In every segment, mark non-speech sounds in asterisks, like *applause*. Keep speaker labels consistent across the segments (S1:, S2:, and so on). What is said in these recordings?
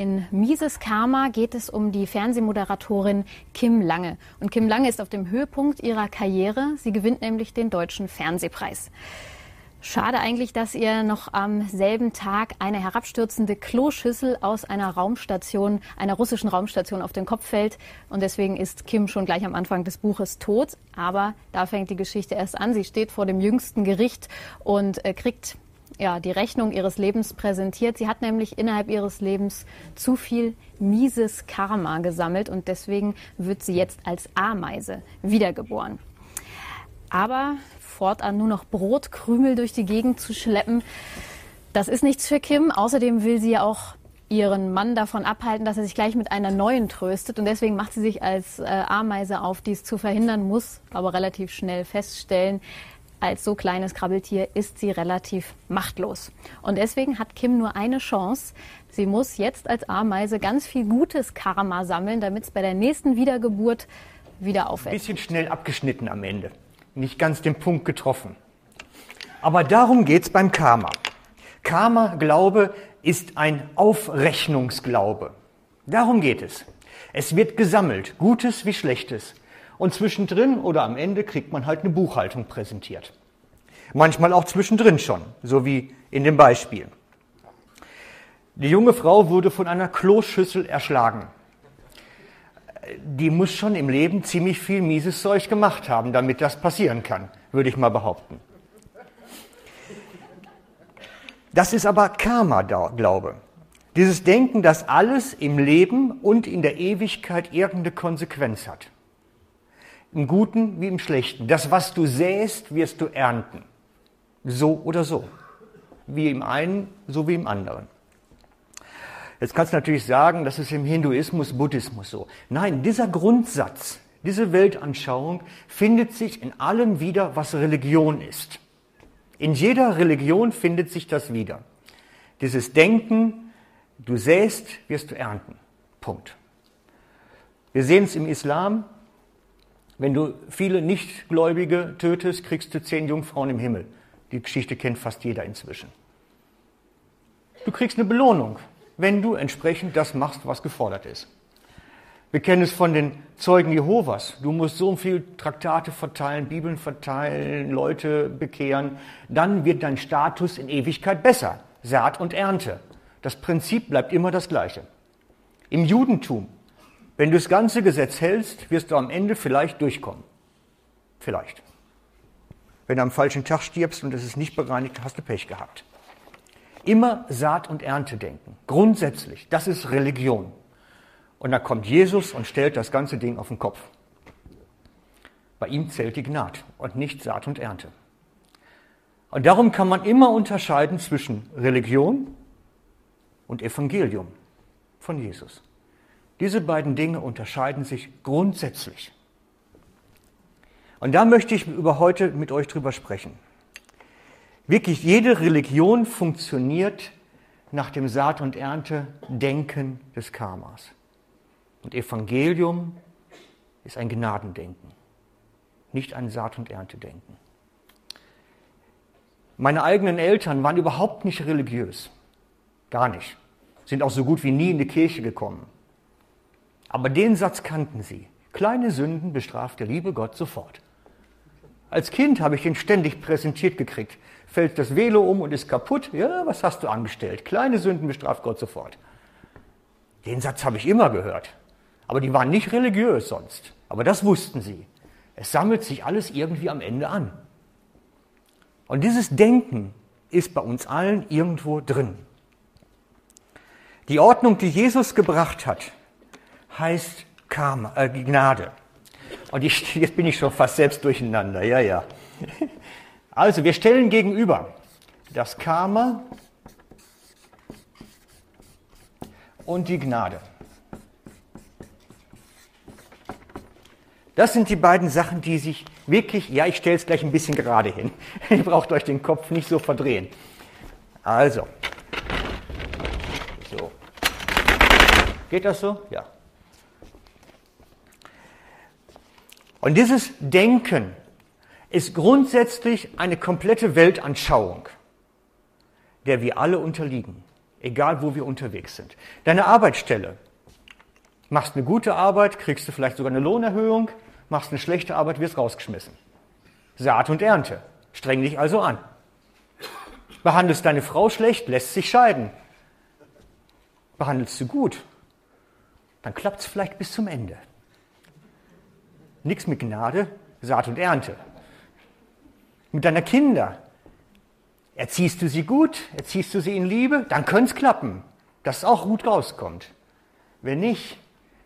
S1: In Mises Karma geht es um die Fernsehmoderatorin Kim Lange. Und Kim Lange ist auf dem Höhepunkt ihrer Karriere. Sie gewinnt nämlich den Deutschen Fernsehpreis. Schade eigentlich, dass ihr noch am selben Tag eine herabstürzende Kloschüssel aus einer Raumstation, einer russischen Raumstation auf den Kopf fällt. Und deswegen ist Kim schon gleich am Anfang des Buches tot. Aber da fängt die Geschichte erst an. Sie steht vor dem jüngsten Gericht und äh, kriegt ja, die Rechnung ihres Lebens präsentiert. Sie hat nämlich innerhalb ihres Lebens zu viel mieses Karma gesammelt und deswegen wird sie jetzt als Ameise wiedergeboren. Aber fortan nur noch Brotkrümel durch die Gegend zu schleppen, das ist nichts für Kim. Außerdem will sie ja auch ihren Mann davon abhalten, dass er sich gleich mit einer neuen tröstet. Und deswegen macht sie sich als äh, Ameise auf, dies zu verhindern, muss aber relativ schnell feststellen, als so kleines Krabbeltier ist sie relativ machtlos. Und deswegen hat Kim nur eine Chance. Sie muss jetzt als Ameise ganz viel gutes Karma sammeln, damit es bei der nächsten Wiedergeburt wieder aufwächst.
S2: Ein bisschen schnell abgeschnitten am Ende. Nicht ganz den Punkt getroffen. Aber darum geht es beim Karma. Karma-Glaube ist ein Aufrechnungsglaube. Darum geht es. Es wird gesammelt, Gutes wie Schlechtes. Und zwischendrin oder am Ende kriegt man halt eine Buchhaltung präsentiert. Manchmal auch zwischendrin schon, so wie in dem Beispiel. Die junge Frau wurde von einer Kloschüssel erschlagen. Die muss schon im Leben ziemlich viel mieses Zeug gemacht haben, damit das passieren kann, würde ich mal behaupten. Das ist aber Karma-Glaube. Dieses Denken, dass alles im Leben und in der Ewigkeit irgendeine Konsequenz hat. Im Guten wie im Schlechten. Das, was du säst, wirst du ernten. So oder so. Wie im einen, so wie im anderen. Jetzt kannst du natürlich sagen, das ist im Hinduismus, Buddhismus so. Nein, dieser Grundsatz, diese Weltanschauung findet sich in allem wieder, was Religion ist. In jeder Religion findet sich das wieder. Dieses Denken, du säst, wirst du ernten. Punkt. Wir sehen es im Islam, wenn du viele Nichtgläubige tötest, kriegst du zehn Jungfrauen im Himmel. Die Geschichte kennt fast jeder inzwischen. Du kriegst eine Belohnung, wenn du entsprechend das machst, was gefordert ist. Wir kennen es von den Zeugen Jehovas. Du musst so viel Traktate verteilen, Bibeln verteilen, Leute bekehren. Dann wird dein Status in Ewigkeit besser. Saat und Ernte. Das Prinzip bleibt immer das gleiche. Im Judentum wenn du das ganze Gesetz hältst, wirst du am Ende vielleicht durchkommen. Vielleicht. Wenn du am falschen Tag stirbst und es ist nicht bereinigt, hast du Pech gehabt. Immer Saat und Ernte denken. Grundsätzlich. Das ist Religion. Und dann kommt Jesus und stellt das ganze Ding auf den Kopf. Bei ihm zählt die Gnade und nicht Saat und Ernte. Und darum kann man immer unterscheiden zwischen Religion und Evangelium von Jesus. Diese beiden Dinge unterscheiden sich grundsätzlich. Und da möchte ich über heute mit euch drüber sprechen. Wirklich jede Religion funktioniert nach dem Saat- und Ernte-Denken des Karmas. Und Evangelium ist ein Gnadendenken, nicht ein Saat- und Erntedenken. Meine eigenen Eltern waren überhaupt nicht religiös. Gar nicht. Sind auch so gut wie nie in die Kirche gekommen. Aber den Satz kannten sie. Kleine Sünden bestraft der liebe Gott sofort. Als Kind habe ich den ständig präsentiert gekriegt. Fällt das Velo um und ist kaputt? Ja, was hast du angestellt? Kleine Sünden bestraft Gott sofort. Den Satz habe ich immer gehört. Aber die waren nicht religiös sonst. Aber das wussten sie. Es sammelt sich alles irgendwie am Ende an. Und dieses Denken ist bei uns allen irgendwo drin. Die Ordnung, die Jesus gebracht hat, heißt Karma, äh, Gnade. Und ich, *laughs* jetzt bin ich schon fast selbst durcheinander, ja, ja. *laughs* Also, wir stellen gegenüber das Karma und die Gnade. Das sind die beiden Sachen, die sich wirklich, ja, ich stelle es gleich ein bisschen gerade hin. *laughs* Ihr braucht euch den Kopf nicht so verdrehen. Also. So. Geht das so? Ja. Und dieses Denken ist grundsätzlich eine komplette Weltanschauung, der wir alle unterliegen. egal wo wir unterwegs sind. Deine Arbeitsstelle. Machst eine gute Arbeit, kriegst du vielleicht sogar eine Lohnerhöhung, machst eine schlechte Arbeit, wirst rausgeschmissen. Saat und Ernte. Streng dich also an. Behandelst deine Frau schlecht, lässt sich scheiden. Behandelst du gut, dann klappt es vielleicht bis zum Ende. Nichts mit Gnade, Saat und Ernte. Mit deiner Kinder. Erziehst du sie gut, erziehst du sie in Liebe, dann könnte es klappen, dass es auch gut rauskommt. Wenn nicht,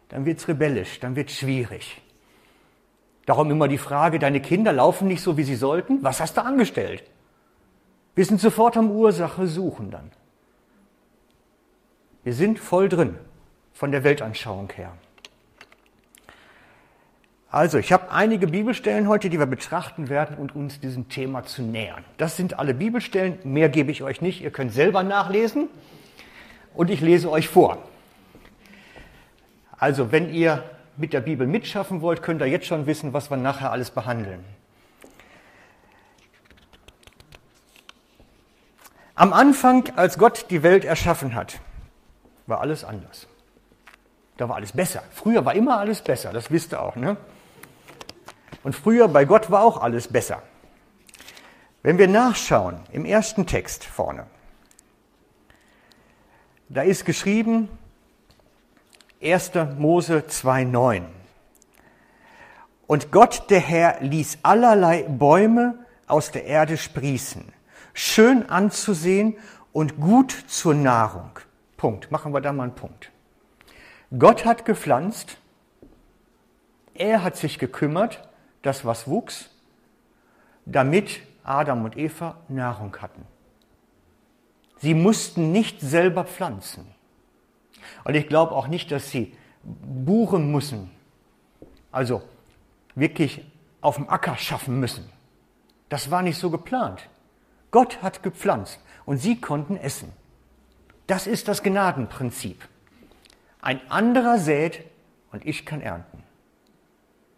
S2: dann wird es rebellisch, dann wird es schwierig. Darum immer die Frage, deine Kinder laufen nicht so, wie sie sollten, was hast du angestellt? Wir sind sofort am Ursache suchen dann. Wir sind voll drin von der Weltanschauung her. Also, ich habe einige Bibelstellen heute, die wir betrachten werden und uns diesem Thema zu nähern. Das sind alle Bibelstellen, mehr gebe ich euch nicht, ihr könnt selber nachlesen und ich lese euch vor. Also, wenn ihr mit der Bibel mitschaffen wollt, könnt ihr jetzt schon wissen, was wir nachher alles behandeln. Am Anfang, als Gott die Welt erschaffen hat, war alles anders. Da war alles besser. Früher war immer alles besser, das wisst ihr auch. Ne? Und früher bei Gott war auch alles besser. Wenn wir nachschauen im ersten Text vorne, da ist geschrieben 1. Mose 2.9. Und Gott der Herr ließ allerlei Bäume aus der Erde sprießen, schön anzusehen und gut zur Nahrung. Punkt. Machen wir da mal einen Punkt. Gott hat gepflanzt, er hat sich gekümmert, dass was wuchs, damit Adam und Eva Nahrung hatten. Sie mussten nicht selber pflanzen. Und ich glaube auch nicht, dass sie buchen müssen, also wirklich auf dem Acker schaffen müssen. Das war nicht so geplant. Gott hat gepflanzt und sie konnten essen. Das ist das Gnadenprinzip. Ein anderer sät und ich kann ernten.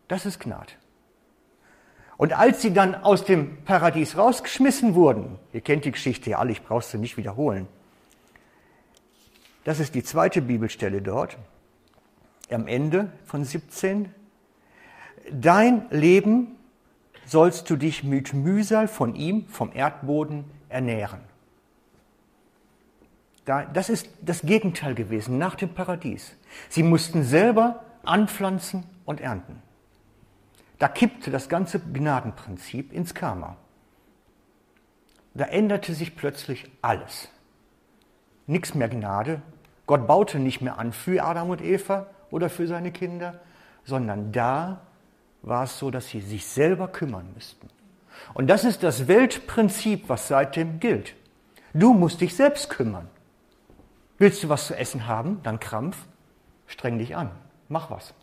S2: Das ist Gnade. Und als sie dann aus dem Paradies rausgeschmissen wurden, ihr kennt die Geschichte ja alle, ich brauche sie nicht wiederholen. Das ist die zweite Bibelstelle dort, am Ende von 17. Dein Leben sollst du dich mit Mühsal von ihm, vom Erdboden, ernähren. Das ist das Gegenteil gewesen nach dem Paradies. Sie mussten selber anpflanzen und ernten. Da kippte das ganze Gnadenprinzip ins Karma. Da änderte sich plötzlich alles. Nichts mehr Gnade. Gott baute nicht mehr an für Adam und Eva oder für seine Kinder, sondern da war es so, dass sie sich selber kümmern müssten. Und das ist das Weltprinzip, was seitdem gilt. Du musst dich selbst kümmern. Willst du was zu essen haben? Dann Krampf. Streng dich an. Mach was.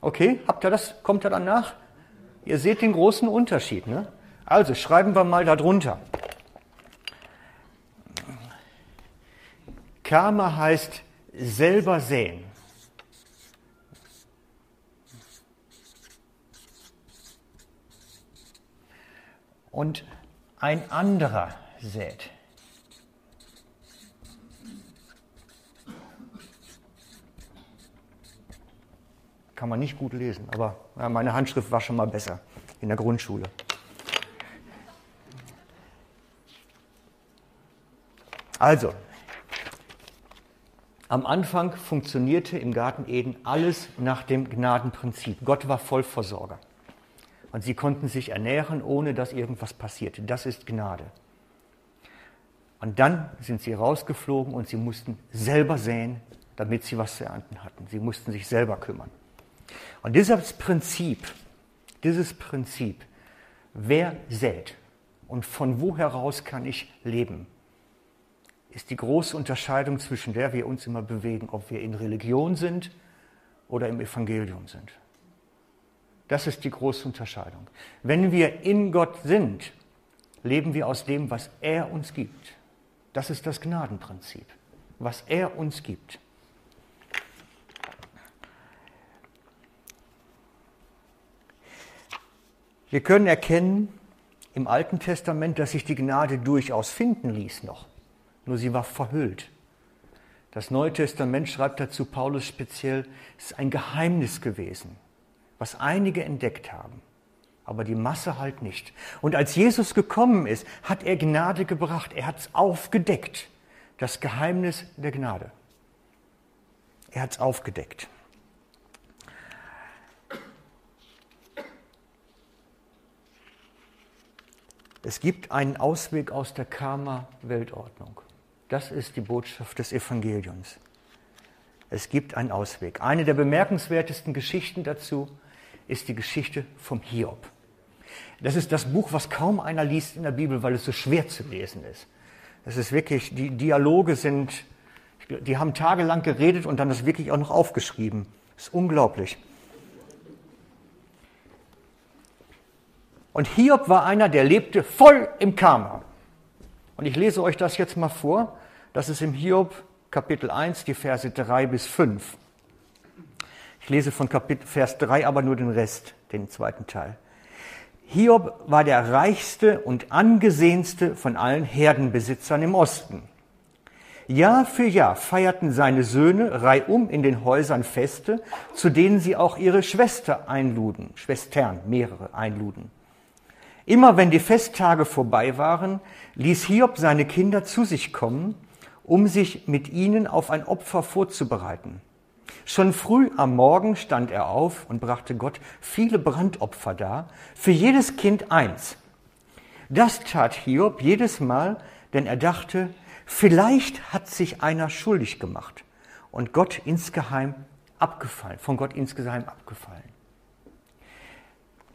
S2: Okay, habt ihr das? Kommt ihr dann nach? Ihr seht den großen Unterschied. Ne? Also schreiben wir mal darunter. Karma heißt selber sehen. Und ein anderer sät. Kann man nicht gut lesen, aber ja, meine Handschrift war schon mal besser in der Grundschule. Also, am Anfang funktionierte im Garten Eden alles nach dem Gnadenprinzip. Gott war Vollversorger. Und sie konnten sich ernähren, ohne dass irgendwas passierte. Das ist Gnade. Und dann sind sie rausgeflogen und sie mussten selber säen, damit sie was zu ernten hatten. Sie mussten sich selber kümmern. Und dieses Prinzip, dieses Prinzip, wer sät und von wo heraus kann ich leben, ist die große Unterscheidung zwischen der wir uns immer bewegen, ob wir in Religion sind oder im Evangelium sind. Das ist die große Unterscheidung. Wenn wir in Gott sind, leben wir aus dem, was er uns gibt. Das ist das Gnadenprinzip, was er uns gibt. Wir können erkennen im Alten Testament, dass sich die Gnade durchaus finden ließ noch. nur sie war verhüllt. Das Neue Testament schreibt dazu Paulus speziell, es ist ein Geheimnis gewesen, was einige entdeckt haben, aber die Masse halt nicht. Und als Jesus gekommen ist, hat er Gnade gebracht, er hat es aufgedeckt, das Geheimnis der Gnade. Er hat es aufgedeckt. Es gibt einen Ausweg aus der Karma-Weltordnung. Das ist die Botschaft des Evangeliums. Es gibt einen Ausweg. Eine der bemerkenswertesten Geschichten dazu ist die Geschichte vom Hiob. Das ist das Buch, was kaum einer liest in der Bibel, weil es so schwer zu lesen ist. Es ist wirklich, die Dialoge sind, die haben tagelang geredet und dann ist wirklich auch noch aufgeschrieben. Das ist unglaublich. Und Hiob war einer, der lebte voll im Karma. Und ich lese euch das jetzt mal vor. Das ist im Hiob Kapitel 1, die Verse 3 bis 5. Ich lese von Kapitel, Vers 3 aber nur den Rest, den zweiten Teil. Hiob war der reichste und angesehenste von allen Herdenbesitzern im Osten. Jahr für Jahr feierten seine Söhne reihum in den Häusern Feste, zu denen sie auch ihre Schwester einluden, Schwestern, mehrere einluden. Immer wenn die Festtage vorbei waren, ließ Hiob seine Kinder zu sich kommen, um sich mit ihnen auf ein Opfer vorzubereiten. Schon früh am Morgen stand er auf und brachte Gott viele Brandopfer dar, für jedes Kind eins. Das tat Hiob jedes Mal, denn er dachte, vielleicht hat sich einer schuldig gemacht und Gott insgeheim abgefallen, von Gott insgeheim abgefallen.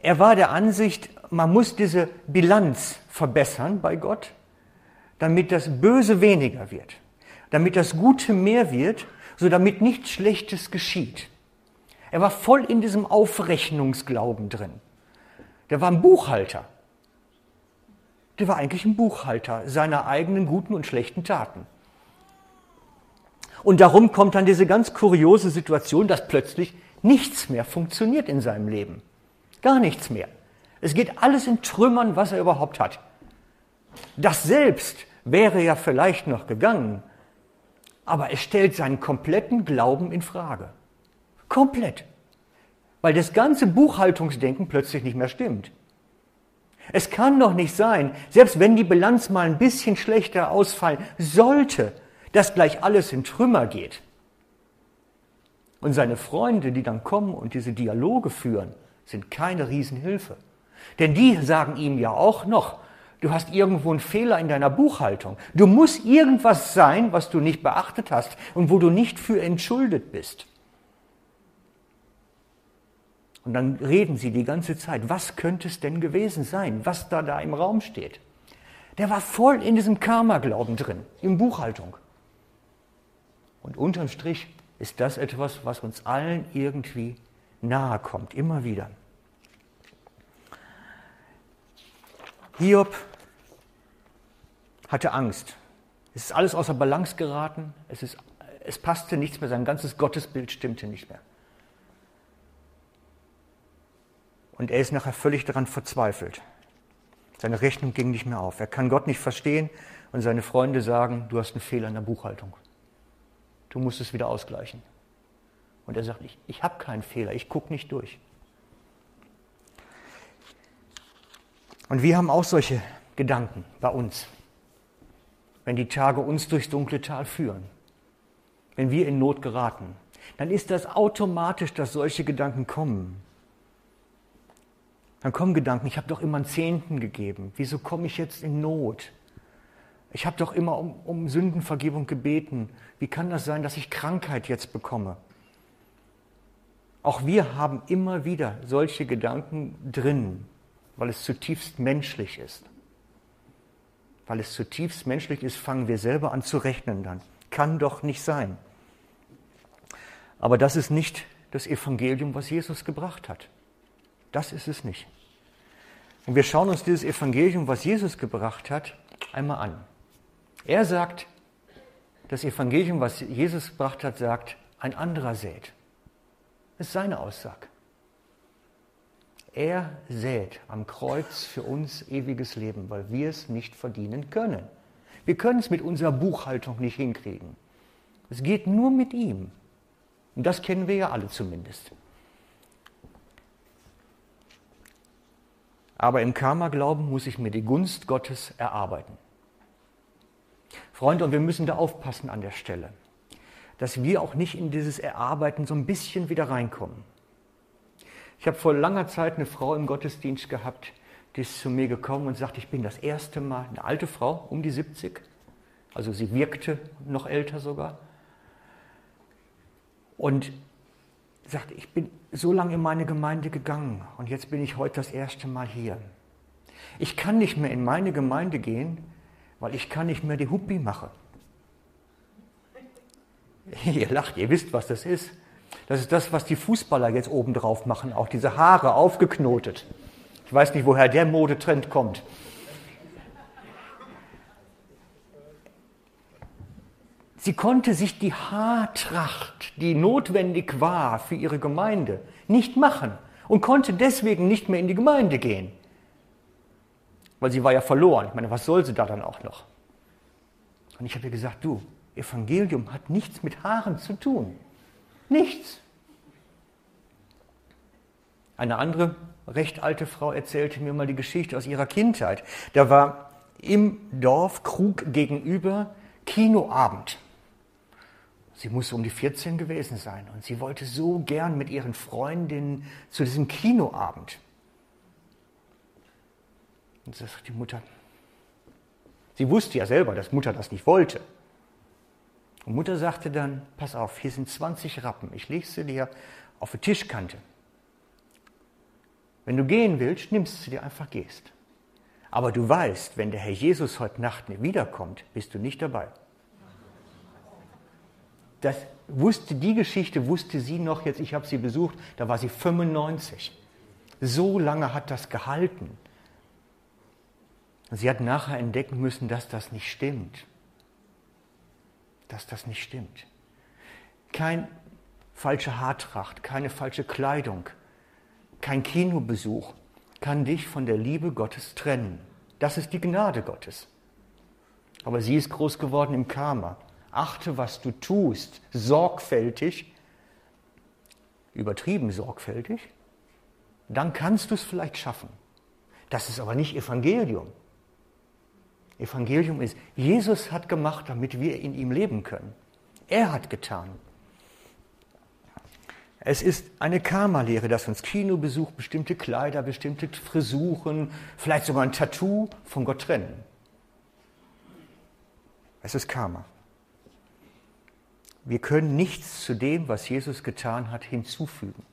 S2: Er war der Ansicht, man muss diese Bilanz verbessern bei Gott, damit das Böse weniger wird, damit das Gute mehr wird, so damit nichts Schlechtes geschieht. Er war voll in diesem Aufrechnungsglauben drin. Der war ein Buchhalter. Der war eigentlich ein Buchhalter seiner eigenen guten und schlechten Taten. Und darum kommt dann diese ganz kuriose Situation, dass plötzlich nichts mehr funktioniert in seinem Leben. Gar nichts mehr. Es geht alles in Trümmern, was er überhaupt hat. Das selbst wäre ja vielleicht noch gegangen, aber es stellt seinen kompletten Glauben in Frage. Komplett. Weil das ganze Buchhaltungsdenken plötzlich nicht mehr stimmt. Es kann doch nicht sein, selbst wenn die Bilanz mal ein bisschen schlechter ausfallen sollte, dass gleich alles in Trümmer geht. Und seine Freunde, die dann kommen und diese Dialoge führen, sind keine Riesenhilfe. Denn die sagen ihm ja auch noch, du hast irgendwo einen Fehler in deiner Buchhaltung. Du musst irgendwas sein, was du nicht beachtet hast und wo du nicht für entschuldet bist. Und dann reden sie die ganze Zeit, was könnte es denn gewesen sein, was da da im Raum steht. Der war voll in diesem Karma-Glauben drin, in Buchhaltung. Und unterm Strich ist das etwas, was uns allen irgendwie nahe kommt, immer wieder. Hiob hatte Angst. Es ist alles außer Balance geraten. Es, ist, es passte nichts mehr. Sein ganzes Gottesbild stimmte nicht mehr. Und er ist nachher völlig daran verzweifelt. Seine Rechnung ging nicht mehr auf. Er kann Gott nicht verstehen und seine Freunde sagen, du hast einen Fehler in der Buchhaltung. Du musst es wieder ausgleichen. Und er sagt, ich, ich habe keinen Fehler, ich gucke nicht durch. Und wir haben auch solche Gedanken bei uns, wenn die Tage uns durchs dunkle Tal führen, wenn wir in Not geraten, dann ist das automatisch, dass solche Gedanken kommen. Dann kommen Gedanken, ich habe doch immer einen Zehnten gegeben, wieso komme ich jetzt in Not? Ich habe doch immer um, um Sündenvergebung gebeten, wie kann das sein, dass ich Krankheit jetzt bekomme? Auch wir haben immer wieder solche Gedanken drin, weil es zutiefst menschlich ist. Weil es zutiefst menschlich ist, fangen wir selber an zu rechnen dann. Kann doch nicht sein. Aber das ist nicht das Evangelium, was Jesus gebracht hat. Das ist es nicht. Und wir schauen uns dieses Evangelium, was Jesus gebracht hat, einmal an. Er sagt, das Evangelium, was Jesus gebracht hat, sagt, ein anderer sät. Ist seine Aussage. Er sät am Kreuz für uns ewiges Leben, weil wir es nicht verdienen können. Wir können es mit unserer Buchhaltung nicht hinkriegen. Es geht nur mit ihm. Und das kennen wir ja alle zumindest. Aber im Karma-Glauben muss ich mir die Gunst Gottes erarbeiten. Freunde, und wir müssen da aufpassen an der Stelle, dass wir auch nicht in dieses Erarbeiten so ein bisschen wieder reinkommen. Ich habe vor langer Zeit eine Frau im Gottesdienst gehabt, die ist zu mir gekommen und sagt, ich bin das erste Mal, eine alte Frau, um die 70, also sie wirkte noch älter sogar, und sagt, ich bin so lange in meine Gemeinde gegangen und jetzt bin ich heute das erste Mal hier. Ich kann nicht mehr in meine Gemeinde gehen, weil ich kann nicht mehr die Huppi machen. *laughs* Ihr lacht, ihr wisst, was das ist. Das ist das, was die Fußballer jetzt oben drauf machen, auch diese Haare aufgeknotet. Ich weiß nicht, woher der Modetrend kommt. Sie konnte sich die Haartracht, die notwendig war für ihre Gemeinde, nicht machen und konnte deswegen nicht mehr in die Gemeinde gehen. Weil sie war ja verloren. Ich meine, was soll sie da dann auch noch? Und ich habe ihr gesagt, du, Evangelium hat nichts mit Haaren zu tun. Nichts. Eine andere recht alte Frau erzählte mir mal die Geschichte aus ihrer Kindheit. Da war im Dorf Krug gegenüber Kinoabend. Sie muss um die 14 gewesen sein und sie wollte so gern mit ihren Freundinnen zu diesem Kinoabend. Und so sagt die Mutter, sie wusste ja selber, dass Mutter das nicht wollte. Und Mutter sagte dann, pass auf, hier sind 20 Rappen, ich lege sie dir auf die Tischkante. Wenn du gehen willst, nimmst du dir einfach, gehst. Aber du weißt, wenn der Herr Jesus heute Nacht wiederkommt, bist du nicht dabei. Das wusste die Geschichte, wusste sie noch jetzt, ich habe sie besucht, da war sie 95. So lange hat das gehalten. Sie hat nachher entdecken müssen, dass das nicht stimmt. Dass das nicht stimmt. Kein falsche Haartracht, keine falsche Kleidung, kein Kinobesuch kann dich von der Liebe Gottes trennen. Das ist die Gnade Gottes. Aber sie ist groß geworden im Karma. Achte, was du tust, sorgfältig, übertrieben sorgfältig, dann kannst du es vielleicht schaffen. Das ist aber nicht Evangelium. Evangelium ist, Jesus hat gemacht, damit wir in ihm leben können. Er hat getan. Es ist eine Karma-Lehre, dass uns Kinobesuch, bestimmte Kleider, bestimmte Frisuren, vielleicht sogar ein Tattoo von Gott trennen. Es ist Karma. Wir können nichts zu dem, was Jesus getan hat, hinzufügen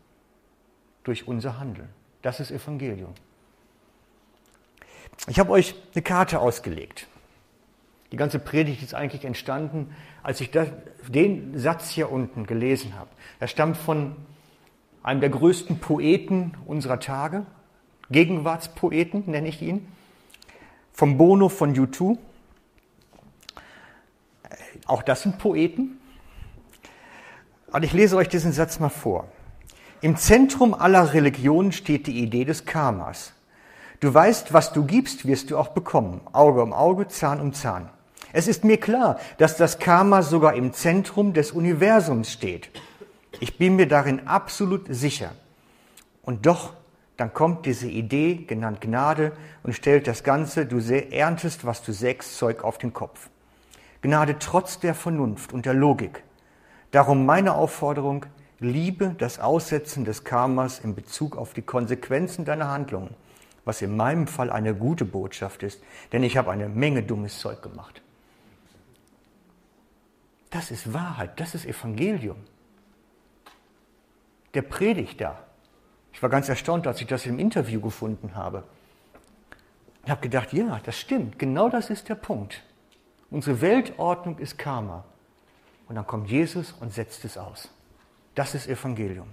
S2: durch unser Handeln. Das ist Evangelium. Ich habe euch eine Karte ausgelegt. Die ganze Predigt ist eigentlich entstanden, als ich das, den Satz hier unten gelesen habe. Er stammt von einem der größten Poeten unserer Tage, Gegenwartspoeten nenne ich ihn, vom Bono von U2. Auch das sind Poeten. Und ich lese euch diesen Satz mal vor. Im Zentrum aller Religionen steht die Idee des Karmas. Du weißt, was du gibst, wirst du auch bekommen. Auge um Auge, Zahn um Zahn. Es ist mir klar, dass das Karma sogar im Zentrum des Universums steht. Ich bin mir darin absolut sicher. Und doch, dann kommt diese Idee, genannt Gnade, und stellt das Ganze, du erntest, was du sägst, Zeug auf den Kopf. Gnade trotz der Vernunft und der Logik. Darum meine Aufforderung, liebe das Aussetzen des Karmas in Bezug auf die Konsequenzen deiner Handlungen was in meinem Fall eine gute Botschaft ist, denn ich habe eine Menge dummes Zeug gemacht. Das ist Wahrheit, das ist Evangelium. Der predigt da. Ich war ganz erstaunt, als ich das im Interview gefunden habe. Ich habe gedacht, ja, das stimmt, genau das ist der Punkt. Unsere Weltordnung ist Karma. Und dann kommt Jesus und setzt es aus. Das ist Evangelium.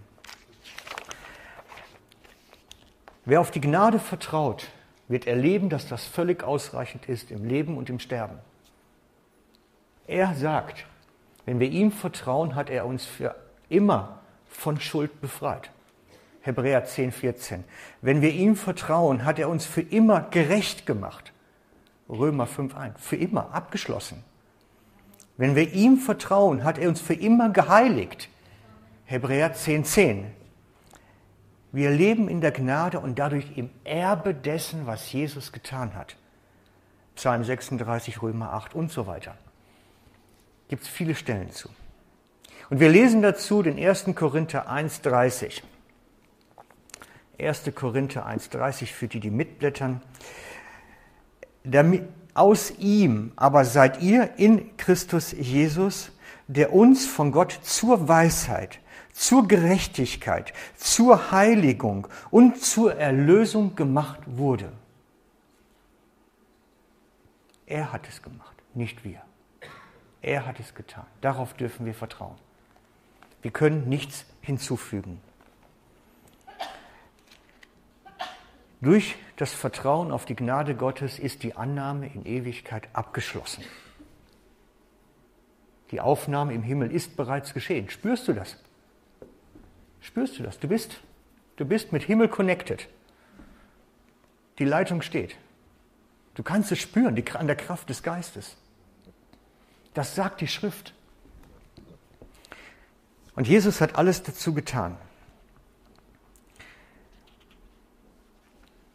S2: Wer auf die Gnade vertraut, wird erleben, dass das völlig ausreichend ist im Leben und im Sterben. Er sagt, wenn wir ihm vertrauen, hat er uns für immer von Schuld befreit. Hebräer 10, 14. Wenn wir ihm vertrauen, hat er uns für immer gerecht gemacht. Römer 5.1. Für immer, abgeschlossen. Wenn wir ihm vertrauen, hat er uns für immer geheiligt. Hebräer 10.10. 10. Wir leben in der Gnade und dadurch im Erbe dessen, was Jesus getan hat. Psalm 36, Römer 8 und so weiter. Gibt es viele Stellen zu. Und wir lesen dazu den 1. Korinther 1,30. 1. Korinther 1,30 für die, die mitblättern. Damit, aus ihm aber seid ihr in Christus Jesus, der uns von Gott zur Weisheit, zur Gerechtigkeit, zur Heiligung und zur Erlösung gemacht wurde. Er hat es gemacht, nicht wir. Er hat es getan. Darauf dürfen wir vertrauen. Wir können nichts hinzufügen. Durch das Vertrauen auf die Gnade Gottes ist die Annahme in Ewigkeit abgeschlossen. Die Aufnahme im Himmel ist bereits geschehen. Spürst du das? Spürst du das? Du bist, du bist mit Himmel connected. Die Leitung steht. Du kannst es spüren, die, an der Kraft des Geistes. Das sagt die Schrift. Und Jesus hat alles dazu getan.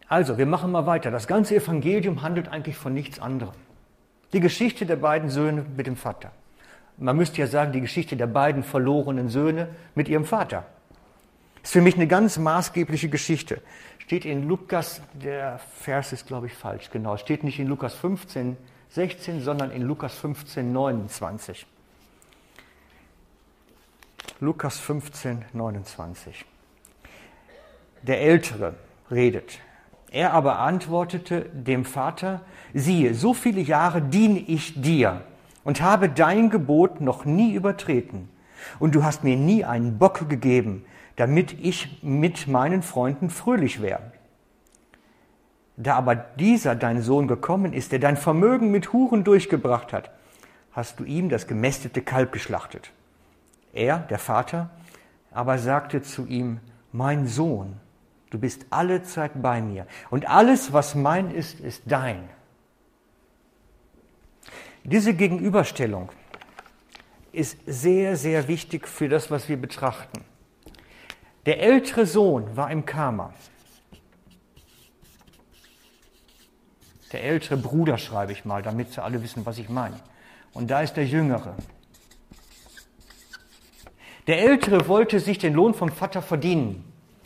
S2: Also, wir machen mal weiter. Das ganze Evangelium handelt eigentlich von nichts anderem. Die Geschichte der beiden Söhne mit dem Vater. Man müsste ja sagen, die Geschichte der beiden verlorenen Söhne mit ihrem Vater. Ist für mich eine ganz maßgebliche Geschichte. Steht in Lukas, der Vers ist, glaube ich, falsch, genau. Steht nicht in Lukas 15, 16, sondern in Lukas 15, 29. Lukas 15, 29. Der Ältere redet. Er aber antwortete dem Vater, siehe, so viele Jahre diene ich dir und habe dein Gebot noch nie übertreten. Und du hast mir nie einen Bock gegeben, damit ich mit meinen Freunden fröhlich wäre. Da aber dieser dein Sohn gekommen ist, der dein Vermögen mit Huren durchgebracht hat, hast du ihm das gemästete Kalb geschlachtet. Er, der Vater, aber sagte zu ihm, mein Sohn, du bist alle Zeit bei mir und alles, was mein ist, ist dein. Diese Gegenüberstellung ist sehr, sehr wichtig für das, was wir betrachten. Der ältere Sohn war im Karma. Der ältere Bruder schreibe ich mal, damit Sie alle wissen, was ich meine. Und da ist der jüngere. Der ältere wollte sich den Lohn vom Vater verdienen.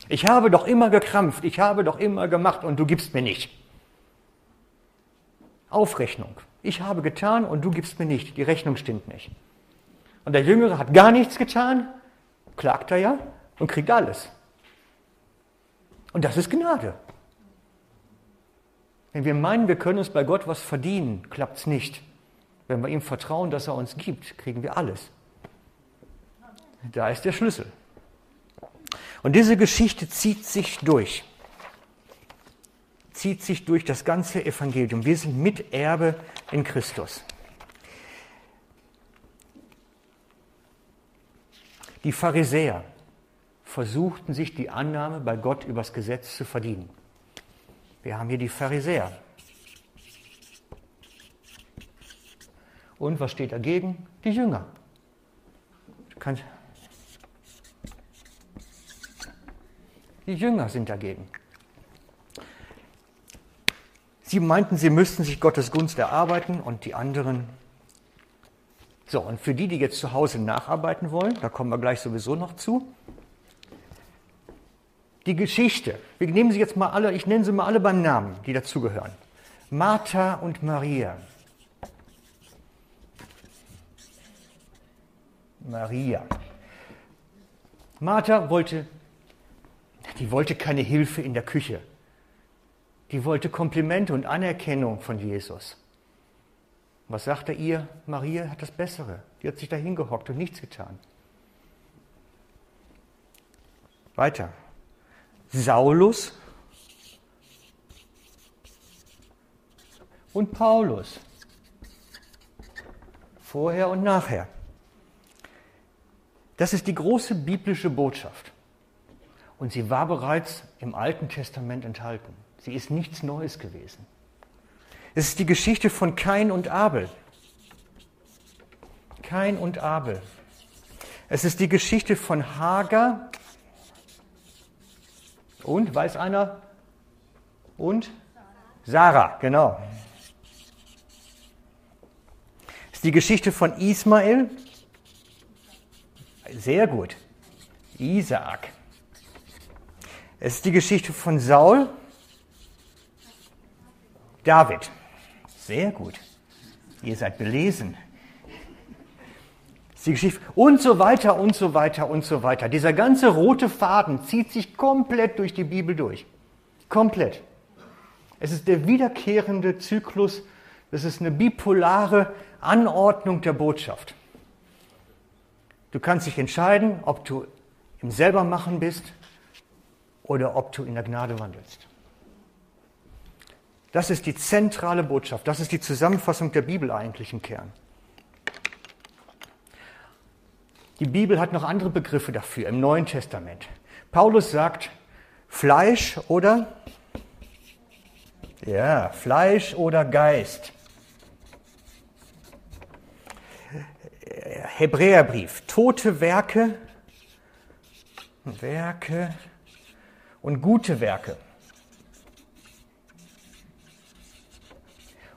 S2: Ich habe doch immer gekrampft, ich habe doch immer gemacht und du gibst mir nicht. Aufrechnung. Ich habe getan und du gibst mir nicht. Die Rechnung stimmt nicht. Und der Jüngere hat gar nichts getan, klagt er ja, und kriegt alles. Und das ist Gnade. Wenn wir meinen, wir können uns bei Gott was verdienen, klappt es nicht. Wenn wir ihm vertrauen, dass er uns gibt, kriegen wir alles. Da ist der Schlüssel. Und diese Geschichte zieht sich durch. Zieht sich durch das ganze Evangelium. Wir sind Miterbe in Christus. Die Pharisäer, versuchten sich die Annahme bei Gott übers Gesetz zu verdienen. Wir haben hier die Pharisäer. Und was steht dagegen? Die Jünger. Die Jünger sind dagegen. Sie meinten, sie müssten sich Gottes Gunst erarbeiten und die anderen. So, und für die, die jetzt zu Hause nacharbeiten wollen, da kommen wir gleich sowieso noch zu, die Geschichte. Wir nehmen sie jetzt mal alle, ich nenne sie mal alle beim Namen, die dazugehören. Martha und Maria. Maria. Martha wollte, die wollte keine Hilfe in der Küche. Die wollte Komplimente und Anerkennung von Jesus. Was sagt er ihr? Maria hat das Bessere. Die hat sich da hingehockt und nichts getan. Weiter. Saulus und Paulus. Vorher und nachher. Das ist die große biblische Botschaft. Und sie war bereits im Alten Testament enthalten. Sie ist nichts Neues gewesen. Es ist die Geschichte von Kain und Abel. Kain und Abel. Es ist die Geschichte von Hagar und, weiß einer? Und? Sarah, genau. Es ist die Geschichte von Ismael. Sehr gut. Isaak. Es ist die Geschichte von Saul. David. Sehr gut. Ihr seid belesen. Die Geschichte und so weiter und so weiter und so weiter. Dieser ganze rote Faden zieht sich komplett durch die Bibel durch. Komplett. Es ist der wiederkehrende Zyklus, das ist eine bipolare Anordnung der Botschaft. Du kannst dich entscheiden, ob du im Selbermachen bist oder ob du in der Gnade wandelst. Das ist die zentrale Botschaft, das ist die Zusammenfassung der Bibel eigentlich im Kern. Die Bibel hat noch andere Begriffe dafür im Neuen Testament. Paulus sagt Fleisch oder ja, Fleisch oder Geist. Hebräerbrief, tote Werke, Werke und gute Werke.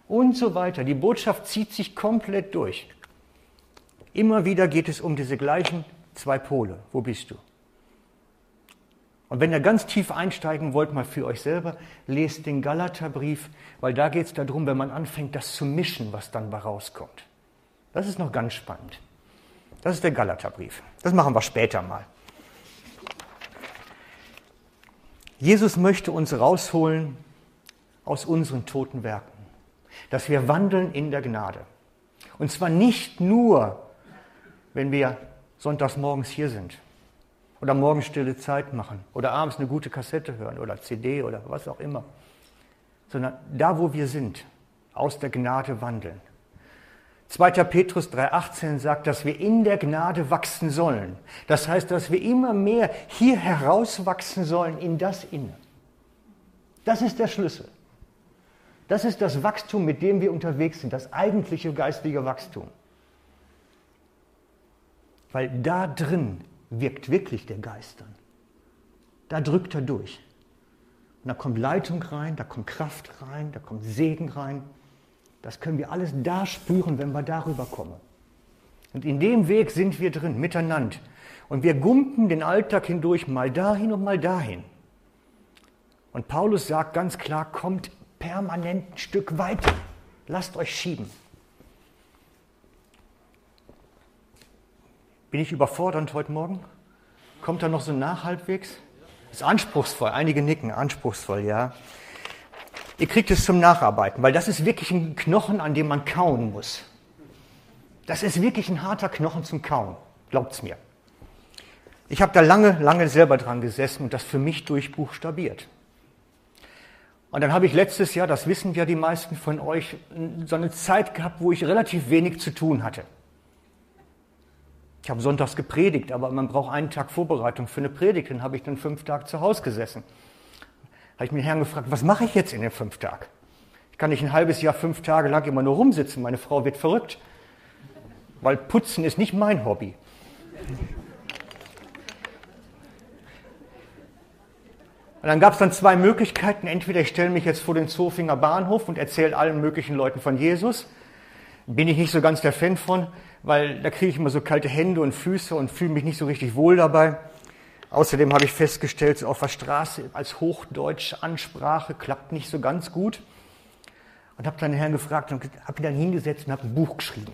S2: Und so weiter. Die Botschaft zieht sich komplett durch. Immer wieder geht es um diese gleichen zwei Pole. Wo bist du? Und wenn ihr ganz tief einsteigen wollt, mal für euch selber, lest den Galaterbrief, weil da geht es darum, wenn man anfängt, das zu mischen, was dann rauskommt. Das ist noch ganz spannend. Das ist der Galaterbrief. Das machen wir später mal. Jesus möchte uns rausholen aus unseren toten Werken, dass wir wandeln in der Gnade. Und zwar nicht nur wenn wir sonntags morgens hier sind oder morgens stille Zeit machen oder abends eine gute Kassette hören oder CD oder was auch immer, sondern da, wo wir sind, aus der Gnade wandeln. 2. Petrus 3.18 sagt, dass wir in der Gnade wachsen sollen. Das heißt, dass wir immer mehr hier herauswachsen sollen in das Inne. Das ist der Schlüssel. Das ist das Wachstum, mit dem wir unterwegs sind, das eigentliche geistliche Wachstum. Weil da drin wirkt wirklich der Geist dann. Da drückt er durch. Und da kommt Leitung rein, da kommt Kraft rein, da kommt Segen rein. Das können wir alles da spüren, wenn wir darüber kommen. Und in dem Weg sind wir drin, miteinander. Und wir gumpen den Alltag hindurch mal dahin und mal dahin. Und Paulus sagt ganz klar, kommt permanent ein Stück weiter. Lasst euch schieben. Bin ich überfordernd heute Morgen? Kommt da noch so nach halbwegs? Ist anspruchsvoll, einige nicken, anspruchsvoll, ja. Ihr kriegt es zum Nacharbeiten, weil das ist wirklich ein Knochen, an dem man kauen muss. Das ist wirklich ein harter Knochen zum Kauen, glaubt's mir. Ich habe da lange, lange selber dran gesessen und das für mich durchbuchstabiert. Und dann habe ich letztes Jahr, das wissen ja die meisten von euch, so eine Zeit gehabt, wo ich relativ wenig zu tun hatte. Ich habe sonntags gepredigt, aber man braucht einen Tag Vorbereitung für eine Predigt. Dann habe ich dann fünf Tage zu Hause gesessen. Habe ich mir Herrn gefragt, was mache ich jetzt in den fünf Tagen? Ich kann nicht ein halbes Jahr, fünf Tage lang immer nur rumsitzen. Meine Frau wird verrückt. Weil Putzen ist nicht mein Hobby. Und dann gab es dann zwei Möglichkeiten. Entweder ich stelle mich jetzt vor den Zofinger Bahnhof und erzähle allen möglichen Leuten von Jesus. Bin ich nicht so ganz der Fan von weil da kriege ich immer so kalte Hände und Füße und fühle mich nicht so richtig wohl dabei. Außerdem habe ich festgestellt, so auf der Straße als hochdeutsche Ansprache klappt nicht so ganz gut. Und habe dann den Herrn gefragt und habe ihn dann hingesetzt und habe ein Buch geschrieben.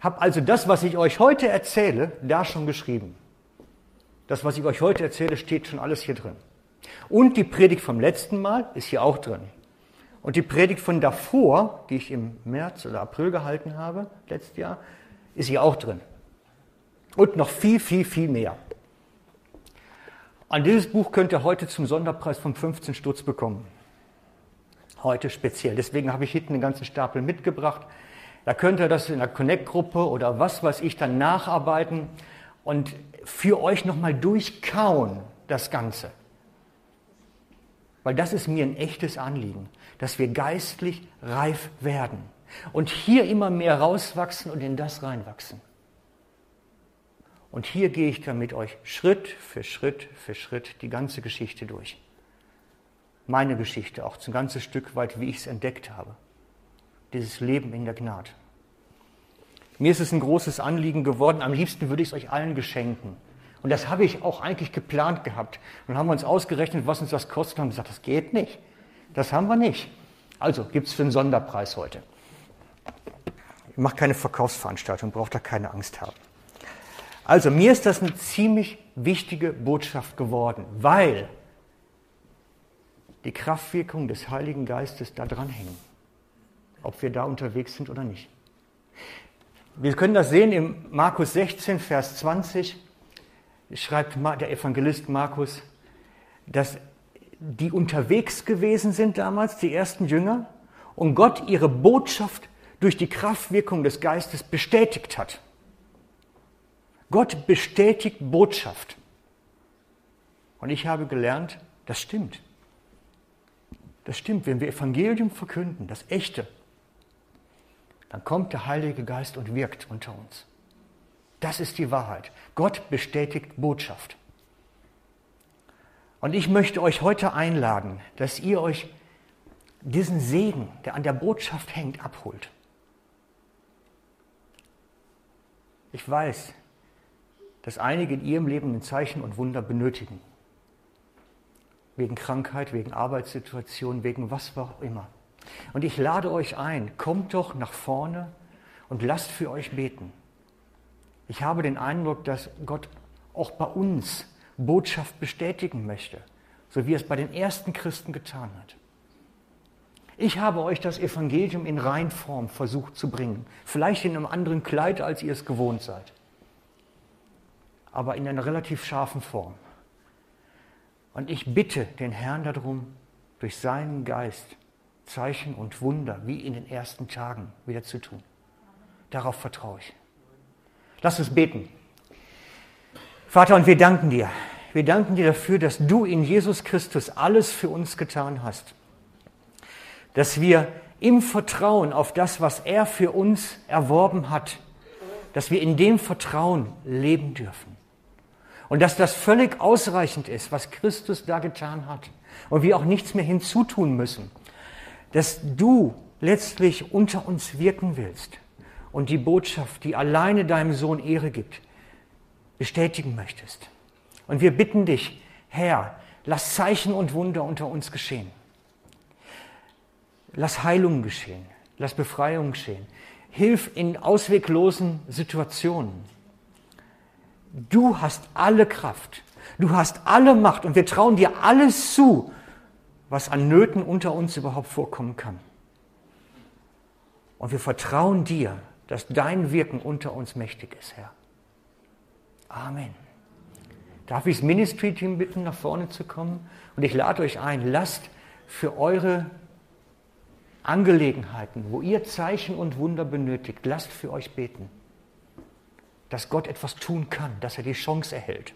S2: Habe also das, was ich euch heute erzähle, da schon geschrieben. Das, was ich euch heute erzähle, steht schon alles hier drin. Und die Predigt vom letzten Mal ist hier auch drin. Und die Predigt von davor, die ich im März oder April gehalten habe, letztes Jahr, ist hier auch drin. Und noch viel, viel, viel mehr. An dieses Buch könnt ihr heute zum Sonderpreis von 15 Stutz bekommen. Heute speziell. Deswegen habe ich hinten den ganzen Stapel mitgebracht. Da könnt ihr das in der Connect-Gruppe oder was weiß ich dann nacharbeiten und für euch nochmal durchkauen, das Ganze. Weil das ist mir ein echtes Anliegen, dass wir geistlich reif werden und hier immer mehr rauswachsen und in das reinwachsen. Und hier gehe ich dann mit euch Schritt für Schritt für Schritt die ganze Geschichte durch. Meine Geschichte auch, ein ganzes Stück weit, wie ich es entdeckt habe. Dieses Leben in der Gnade. Mir ist es ein großes Anliegen geworden, am liebsten würde ich es euch allen geschenken. Und das habe ich auch eigentlich geplant gehabt. Und haben wir uns ausgerechnet, was uns das kostet und haben gesagt, das geht nicht. Das haben wir nicht. Also gibt es für einen Sonderpreis heute. Ich mache keine Verkaufsveranstaltung, braucht da keine Angst haben. Also mir ist das eine ziemlich wichtige Botschaft geworden, weil die Kraftwirkung des Heiligen Geistes da dran hängen, ob wir da unterwegs sind oder nicht. Wir können das sehen im Markus 16, Vers 20, schreibt der Evangelist Markus, dass die unterwegs gewesen sind damals, die ersten Jünger, und Gott ihre Botschaft durch die Kraftwirkung des Geistes bestätigt hat. Gott bestätigt Botschaft. Und ich habe gelernt, das stimmt. Das stimmt, wenn wir Evangelium verkünden, das Echte, dann kommt der Heilige Geist und wirkt unter uns. Das ist die Wahrheit. Gott bestätigt Botschaft. Und ich möchte euch heute einladen, dass ihr euch diesen Segen, der an der Botschaft hängt, abholt. Ich weiß, dass einige in ihrem Leben ein Zeichen und Wunder benötigen. Wegen Krankheit, wegen Arbeitssituation, wegen was auch immer. Und ich lade euch ein, kommt doch nach vorne und lasst für euch beten. Ich habe den Eindruck, dass Gott auch bei uns Botschaft bestätigen möchte, so wie er es bei den ersten Christen getan hat. Ich habe euch das Evangelium in Reinform versucht zu bringen, vielleicht in einem anderen Kleid, als ihr es gewohnt seid aber in einer relativ scharfen Form. Und ich bitte den Herrn darum, durch seinen Geist Zeichen und Wunder wie in den ersten Tagen wieder zu tun. Darauf vertraue ich. Lass uns beten. Vater, und wir danken dir. Wir danken dir dafür, dass du in Jesus Christus alles für uns getan hast. Dass wir im Vertrauen auf das, was er für uns erworben hat, dass wir in dem Vertrauen leben dürfen. Und dass das völlig ausreichend ist, was Christus da getan hat. Und wir auch nichts mehr hinzutun müssen. Dass du letztlich unter uns wirken willst und die Botschaft, die alleine deinem Sohn Ehre gibt, bestätigen möchtest. Und wir bitten dich, Herr, lass Zeichen und Wunder unter uns geschehen. Lass Heilung geschehen. Lass Befreiung geschehen. Hilf in ausweglosen Situationen. Du hast alle Kraft. Du hast alle Macht und wir trauen dir alles zu, was an Nöten unter uns überhaupt vorkommen kann. Und wir vertrauen dir, dass dein Wirken unter uns mächtig ist, Herr. Amen. Darf ich das Ministry-Team bitten, nach vorne zu kommen? Und ich lade euch ein, lasst für eure Angelegenheiten, wo ihr Zeichen und Wunder benötigt, lasst für euch beten dass Gott etwas tun kann, dass er die Chance erhält.